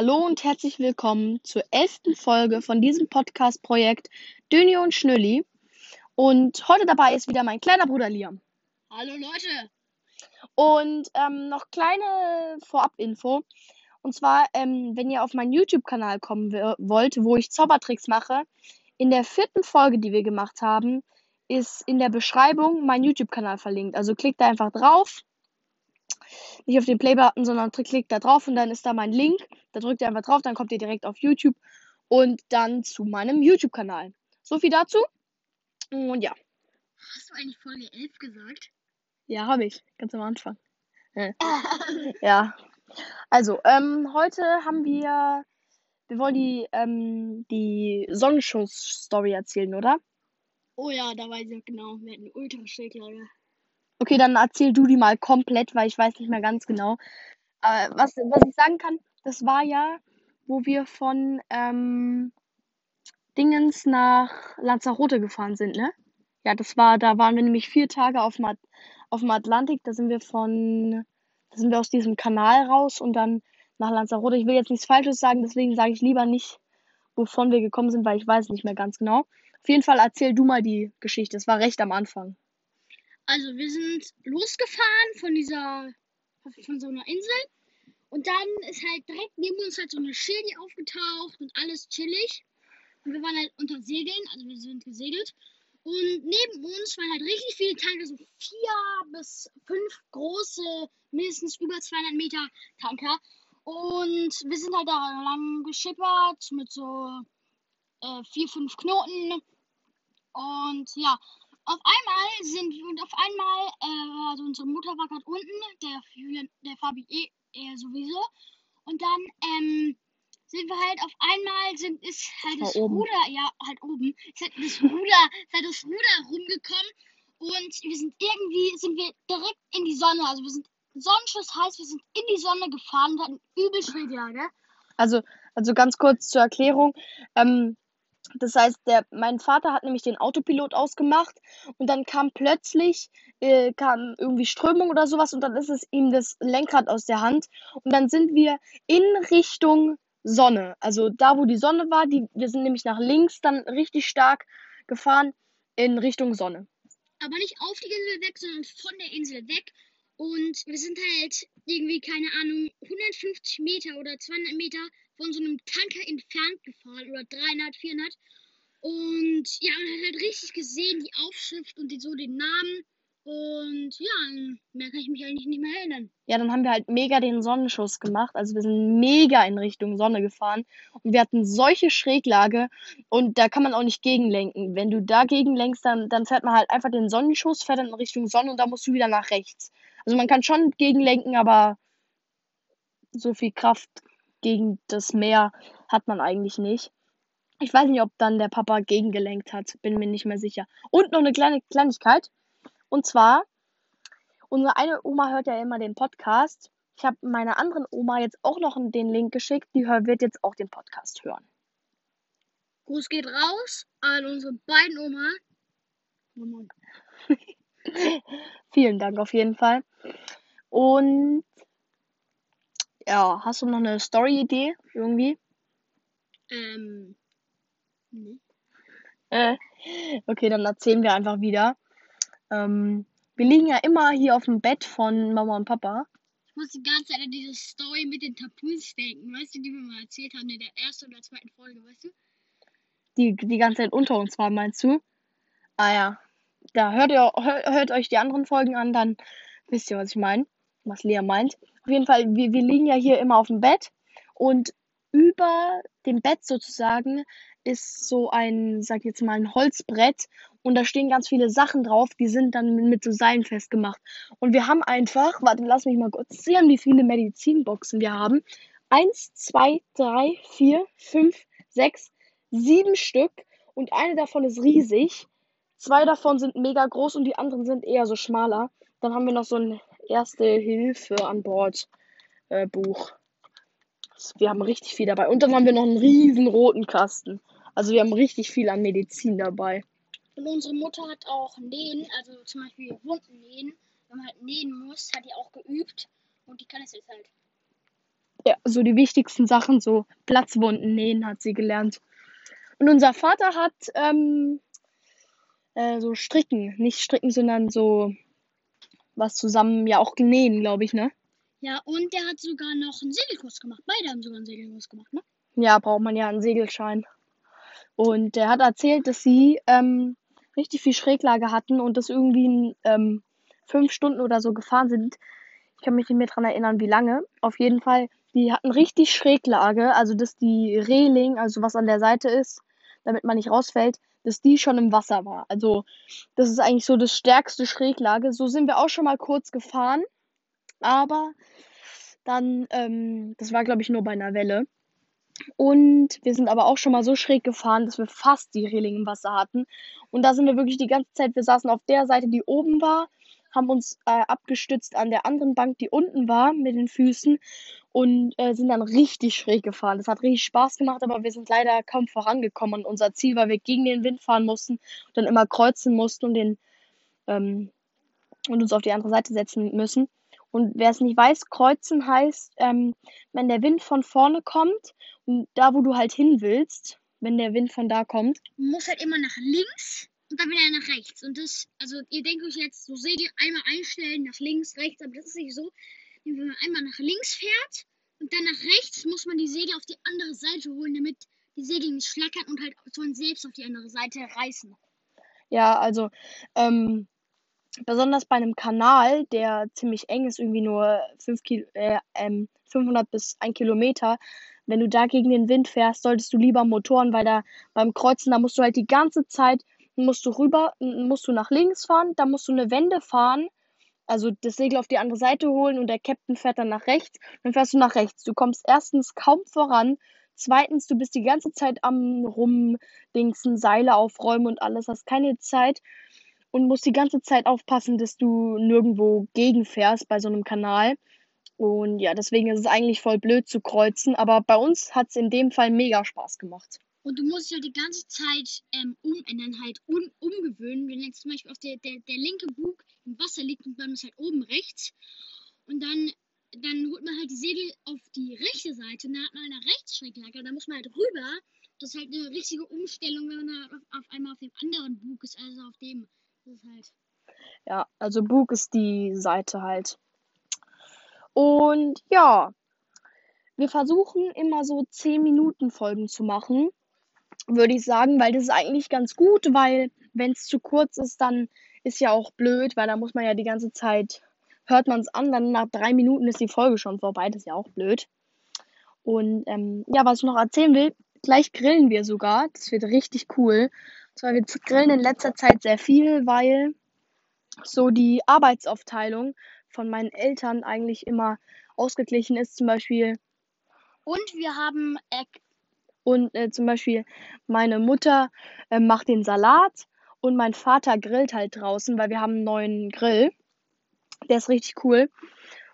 Hallo und herzlich willkommen zur elften Folge von diesem Podcast-Projekt Döni und Schnülli. Und heute dabei ist wieder mein kleiner Bruder Liam. Hallo Leute. Und ähm, noch kleine Vorab-Info. Und zwar, ähm, wenn ihr auf meinen YouTube-Kanal kommen wollt, wo ich Zaubertricks mache, in der vierten Folge, die wir gemacht haben, ist in der Beschreibung mein YouTube-Kanal verlinkt. Also klickt da einfach drauf nicht auf den Play-Button, sondern klickt da drauf und dann ist da mein Link. Da drückt ihr einfach drauf, dann kommt ihr direkt auf YouTube und dann zu meinem YouTube-Kanal. So viel dazu. Und ja. Hast du eigentlich Folge 11 gesagt? Ja, habe ich. Ganz am Anfang. ja. Also, ähm, heute haben wir. Wir wollen die, ähm, die Sonnenschuss-Story erzählen, oder? Oh ja, da weiß ich genau. Wir hatten Ultraschräglage. Okay, dann erzähl du die mal komplett, weil ich weiß nicht mehr ganz genau. Äh, was, was ich sagen kann, das war ja, wo wir von ähm, Dingens nach Lanzarote gefahren sind, ne? Ja, das war, da waren wir nämlich vier Tage auf dem, auf dem Atlantik. Da sind wir von, da sind wir aus diesem Kanal raus und dann nach Lanzarote. Ich will jetzt nichts Falsches sagen, deswegen sage ich lieber nicht, wovon wir gekommen sind, weil ich weiß nicht mehr ganz genau. Auf jeden Fall erzähl du mal die Geschichte. Es war recht am Anfang. Also wir sind losgefahren von dieser, von so einer Insel. Und dann ist halt direkt neben uns halt so eine Schildi aufgetaucht und alles chillig. Und wir waren halt unter Segeln, also wir sind gesegelt. Und neben uns waren halt richtig viele Tanker, so vier bis fünf große, mindestens über 200 Meter Tanker. Und wir sind halt da lang geschippert mit so äh, vier, fünf Knoten. Und ja, auf einmal sind und auf einmal, äh, also unsere Mutter war gerade unten, der, der Fabi eh, eher sowieso. Und dann, ähm, sind wir halt auf einmal sind ist halt das oben. Ruder ja halt oben ist halt das Ruder ist halt das Ruder rumgekommen und wir sind irgendwie sind wir direkt in die Sonne also wir sind Sonnenschuss heißt wir sind in die Sonne gefahren und hatten übel Schwede, also also ganz kurz zur Erklärung ähm, das heißt, der, mein Vater hat nämlich den Autopilot ausgemacht und dann kam plötzlich äh, kam irgendwie Strömung oder sowas und dann ist es ihm das Lenkrad aus der Hand und dann sind wir in Richtung Sonne, also da, wo die Sonne war, die, wir sind nämlich nach links dann richtig stark gefahren in Richtung Sonne. Aber nicht auf die Insel weg, sondern von der Insel weg. Und wir sind halt irgendwie, keine Ahnung, 150 Meter oder 200 Meter von so einem Tanker entfernt gefahren oder 300, 400. Und ja, man hat halt richtig gesehen, die Aufschrift und die, so den Namen. Und ja, mehr kann ich mich eigentlich nicht mehr erinnern. Ja, dann haben wir halt mega den Sonnenschuss gemacht. Also wir sind mega in Richtung Sonne gefahren. Und wir hatten solche Schräglage. Und da kann man auch nicht gegenlenken. Wenn du dagegen lenkst, dann, dann fährt man halt einfach den Sonnenschuss, fährt dann in Richtung Sonne und da musst du wieder nach rechts. Also man kann schon gegenlenken, aber so viel Kraft gegen das Meer hat man eigentlich nicht. Ich weiß nicht, ob dann der Papa gegengelenkt hat, bin mir nicht mehr sicher. Und noch eine kleine Kleinigkeit. Und zwar, unsere eine Oma hört ja immer den Podcast. Ich habe meiner anderen Oma jetzt auch noch den Link geschickt. Die wird jetzt auch den Podcast hören. Gruß geht raus an unsere beiden Oma. Vielen Dank auf jeden Fall. Und ja, hast du noch eine Story-Idee irgendwie? Ähm. Nee. Äh, okay, dann erzählen wir einfach wieder. Ähm, wir liegen ja immer hier auf dem Bett von Mama und Papa. Ich muss die ganze Zeit an diese Story mit den Tattoos denken, weißt du, die wir mal erzählt haben in der ersten oder zweiten Folge, weißt du? Die, die ganze Zeit unter uns war, meinst du? Ah ja. Da hört ihr hört, hört euch die anderen Folgen an, dann wisst ihr, was ich meine. Was Lea meint. Auf jeden Fall, wir, wir liegen ja hier immer auf dem Bett und über dem Bett sozusagen ist so ein, sag ich jetzt mal, ein Holzbrett und da stehen ganz viele Sachen drauf, die sind dann mit so Seilen festgemacht. Und wir haben einfach, warte, lass mich mal kurz sehen, wie viele Medizinboxen wir haben. Eins, zwei, drei, vier, fünf, sechs, sieben Stück und eine davon ist riesig. Zwei davon sind mega groß und die anderen sind eher so schmaler. Dann haben wir noch so ein Erste Hilfe an Bord äh, Buch. Wir haben richtig viel dabei. Und dann haben wir noch einen riesen roten Kasten. Also wir haben richtig viel an Medizin dabei. Und unsere Mutter hat auch Nähen, also zum Beispiel Wunden nähen. Wenn man halt nähen muss, hat die auch geübt. Und die kann es jetzt halt. ja, so die wichtigsten Sachen, so Platzwunden nähen, hat sie gelernt. Und unser Vater hat ähm, äh, so stricken, nicht stricken, sondern so was zusammen, ja auch nähen, glaube ich, ne? Ja, und der hat sogar noch einen Segelkurs gemacht. Beide haben sogar einen Segelkurs gemacht, ne? Ja, braucht man ja einen Segelschein. Und der hat erzählt, dass sie ähm, richtig viel Schräglage hatten und das irgendwie ähm, fünf Stunden oder so gefahren sind. Ich kann mich nicht mehr dran erinnern, wie lange. Auf jeden Fall, die hatten richtig Schräglage, also dass die Reling, also was an der Seite ist, damit man nicht rausfällt, dass die schon im Wasser war. Also das ist eigentlich so das stärkste Schräglage. So sind wir auch schon mal kurz gefahren, aber dann, ähm, das war glaube ich nur bei einer Welle. Und wir sind aber auch schon mal so schräg gefahren, dass wir fast die Reling im Wasser hatten. Und da sind wir wirklich die ganze Zeit, wir saßen auf der Seite, die oben war, haben uns äh, abgestützt an der anderen Bank, die unten war, mit den Füßen und äh, sind dann richtig schräg gefahren. Das hat richtig Spaß gemacht, aber wir sind leider kaum vorangekommen. Und unser Ziel war, wir gegen den Wind fahren mussten, und dann immer kreuzen mussten und, den, ähm, und uns auf die andere Seite setzen müssen. Und wer es nicht weiß, kreuzen heißt, ähm, wenn der Wind von vorne kommt da, wo du halt hin willst, wenn der Wind von da kommt. Muss halt immer nach links und dann wieder nach rechts. Und das, also ihr denkt euch jetzt, so seht ihr einmal einstellen, nach links, rechts, aber das ist nicht so. Wenn man einmal nach links fährt und dann nach rechts, muss man die Segel auf die andere Seite holen, damit die Segel nicht schlackern und halt von selbst auf die andere Seite reißen. Ja, also ähm, besonders bei einem Kanal, der ziemlich eng ist, irgendwie nur 5 Kil äh, ähm, 500 bis 1 Kilometer, wenn du da gegen den Wind fährst, solltest du lieber Motoren, weil da beim Kreuzen, da musst du halt die ganze Zeit, musst du rüber, musst du nach links fahren, da musst du eine Wende fahren, also das Segel auf die andere Seite holen und der Captain fährt dann nach rechts, dann fährst du nach rechts. Du kommst erstens kaum voran, zweitens, du bist die ganze Zeit am Rumdingsen, Seile aufräumen und alles, hast keine Zeit und musst die ganze Zeit aufpassen, dass du nirgendwo gegenfährst bei so einem Kanal. Und ja, deswegen ist es eigentlich voll blöd zu kreuzen, aber bei uns hat es in dem Fall mega Spaß gemacht. Und du musst dich ja die ganze Zeit ähm, umändern, halt un umgewöhnen. Wenn jetzt zum Beispiel auf der, der, der linke Bug im Wasser liegt und man ist halt oben rechts und dann, dann holt man halt die Segel auf die rechte Seite und dann hat man eine Rechtsschräglage, da muss man halt rüber. Das ist halt eine richtige Umstellung, wenn man auf, auf einmal auf dem anderen Bug ist, also auf dem halt. Ja, also Bug ist die Seite halt. Und ja, wir versuchen immer so 10 Minuten Folgen zu machen, würde ich sagen, weil das ist eigentlich ganz gut, weil wenn es zu kurz ist, dann ist ja auch blöd, weil da muss man ja die ganze Zeit, hört man es an, dann nach drei Minuten ist die Folge schon vorbei, das ist ja auch blöd. Und ähm, ja, was ich noch erzählen will, gleich grillen wir sogar, das wird richtig cool. Zwar wir grillen in letzter Zeit sehr viel, weil so die Arbeitsaufteilung von meinen Eltern eigentlich immer ausgeglichen ist. Zum Beispiel. Und wir haben. Äh, und äh, zum Beispiel meine Mutter äh, macht den Salat und mein Vater grillt halt draußen, weil wir haben einen neuen Grill. Der ist richtig cool.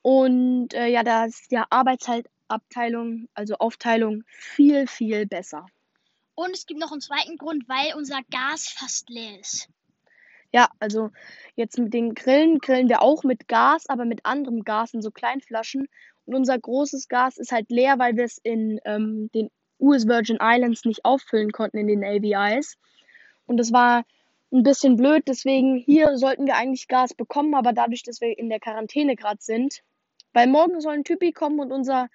Und äh, ja, da ist die Arbeitsabteilung, also Aufteilung viel, viel besser. Und es gibt noch einen zweiten Grund, weil unser Gas fast leer ist. Ja, also jetzt mit den Grillen grillen wir auch mit Gas, aber mit anderem Gas in so kleinen Flaschen. Und unser großes Gas ist halt leer, weil wir es in ähm, den US Virgin Islands nicht auffüllen konnten in den AVIs. Und das war ein bisschen blöd, deswegen hier sollten wir eigentlich Gas bekommen, aber dadurch, dass wir in der Quarantäne gerade sind, weil morgen soll ein Typi kommen und unser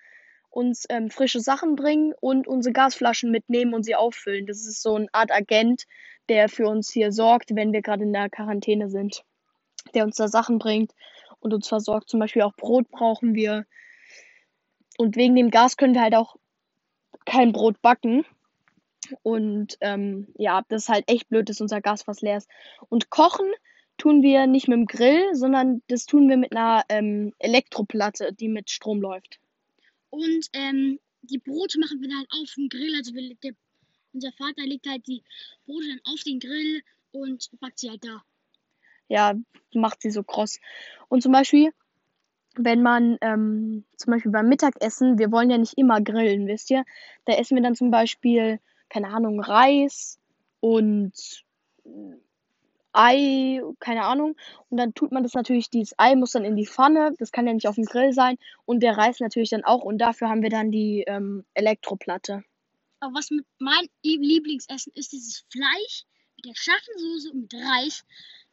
uns ähm, frische Sachen bringen und unsere Gasflaschen mitnehmen und sie auffüllen. Das ist so eine Art Agent, der für uns hier sorgt, wenn wir gerade in der Quarantäne sind. Der uns da Sachen bringt und uns versorgt. Zum Beispiel auch Brot brauchen wir. Und wegen dem Gas können wir halt auch kein Brot backen. Und ähm, ja, das ist halt echt blöd, dass unser Gas fast leer ist. Und kochen tun wir nicht mit dem Grill, sondern das tun wir mit einer ähm, Elektroplatte, die mit Strom läuft. Und ähm, die Brote machen wir dann auf dem Grill. Also wir, der, unser Vater legt halt die Brote dann auf den Grill und backt sie halt da. Ja, macht sie so kross. Und zum Beispiel, wenn man ähm, zum Beispiel beim Mittagessen, wir wollen ja nicht immer grillen, wisst ihr? Da essen wir dann zum Beispiel, keine Ahnung, Reis und Ei, keine Ahnung. Und dann tut man das natürlich, dieses Ei muss dann in die Pfanne. Das kann ja nicht auf dem Grill sein. Und der Reis natürlich dann auch. Und dafür haben wir dann die ähm, Elektroplatte. Aber was mit mein Lieblingsessen ist, dieses Fleisch mit der scharfen Soße und mit Reis.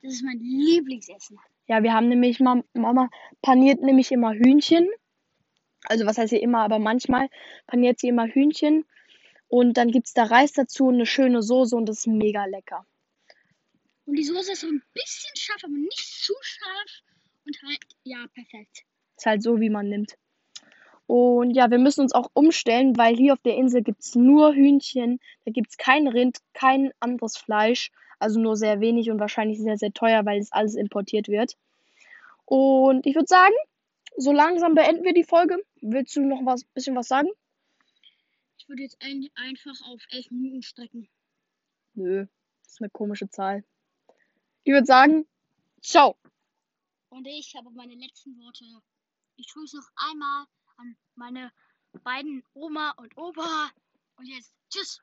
Das ist mein Lieblingsessen. Ja, wir haben nämlich, Mam- Mama paniert nämlich immer Hühnchen. Also was heißt hier immer, aber manchmal paniert sie immer Hühnchen. Und dann gibt es da Reis dazu und eine schöne Soße und das ist mega lecker. Und die Soße ist so ein bisschen scharf, aber nicht zu scharf. Und halt, ja, perfekt. Ist halt so, wie man nimmt. Und ja, wir müssen uns auch umstellen, weil hier auf der Insel gibt es nur Hühnchen. Da gibt es kein Rind, kein anderes Fleisch. Also nur sehr wenig und wahrscheinlich sehr, sehr teuer, weil es alles importiert wird. Und ich würde sagen, so langsam beenden wir die Folge. Willst du noch was bisschen was sagen? Ich würde jetzt ein, einfach auf 11 Minuten strecken. Nö, das ist eine komische Zahl. Ich würde sagen, ciao. Und ich habe meine letzten Worte. Ich tue es noch einmal an meine beiden Oma und Opa. Und jetzt tschüss.